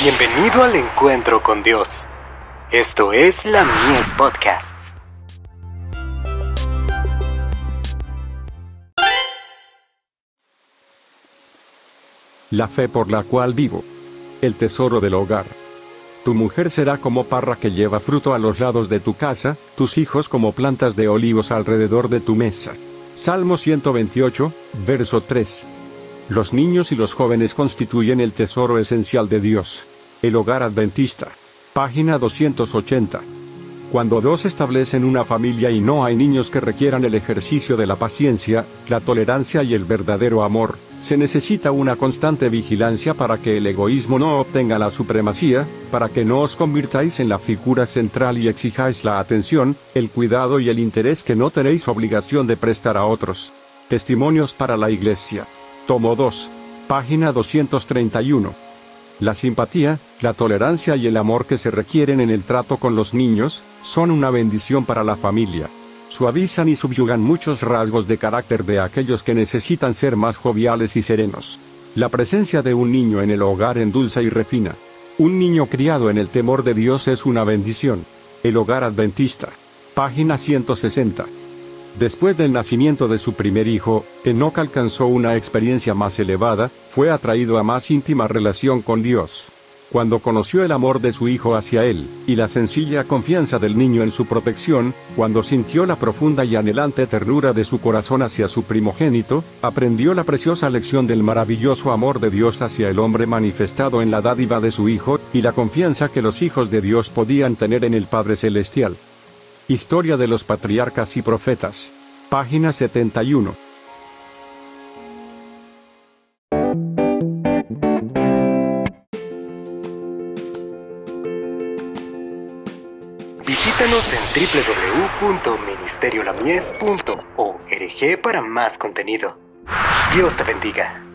Bienvenido al encuentro con Dios. Esto es la Mies Podcasts. La fe por la cual vivo. El tesoro del hogar. Tu mujer será como parra que lleva fruto a los lados de tu casa, tus hijos como plantas de olivos alrededor de tu mesa. Salmo 128, verso 3. Los niños y los jóvenes constituyen el tesoro esencial de Dios. El hogar adventista. Página 280. Cuando dos establecen una familia y no hay niños que requieran el ejercicio de la paciencia, la tolerancia y el verdadero amor, se necesita una constante vigilancia para que el egoísmo no obtenga la supremacía, para que no os convirtáis en la figura central y exijáis la atención, el cuidado y el interés que no tenéis obligación de prestar a otros. Testimonios para la Iglesia. Tomo 2. Página 231. La simpatía, la tolerancia y el amor que se requieren en el trato con los niños, son una bendición para la familia. Suavizan y subyugan muchos rasgos de carácter de aquellos que necesitan ser más joviales y serenos. La presencia de un niño en el hogar endulza y refina. Un niño criado en el temor de Dios es una bendición. El hogar adventista. Página 160. Después del nacimiento de su primer hijo, Enoch alcanzó una experiencia más elevada, fue atraído a más íntima relación con Dios. Cuando conoció el amor de su hijo hacia él, y la sencilla confianza del niño en su protección, cuando sintió la profunda y anhelante ternura de su corazón hacia su primogénito, aprendió la preciosa lección del maravilloso amor de Dios hacia el hombre manifestado en la dádiva de su hijo, y la confianza que los hijos de Dios podían tener en el Padre Celestial. Historia de los Patriarcas y Profetas. Página 71. Visítanos en www.ministeriolamies.org para más contenido. Dios te bendiga.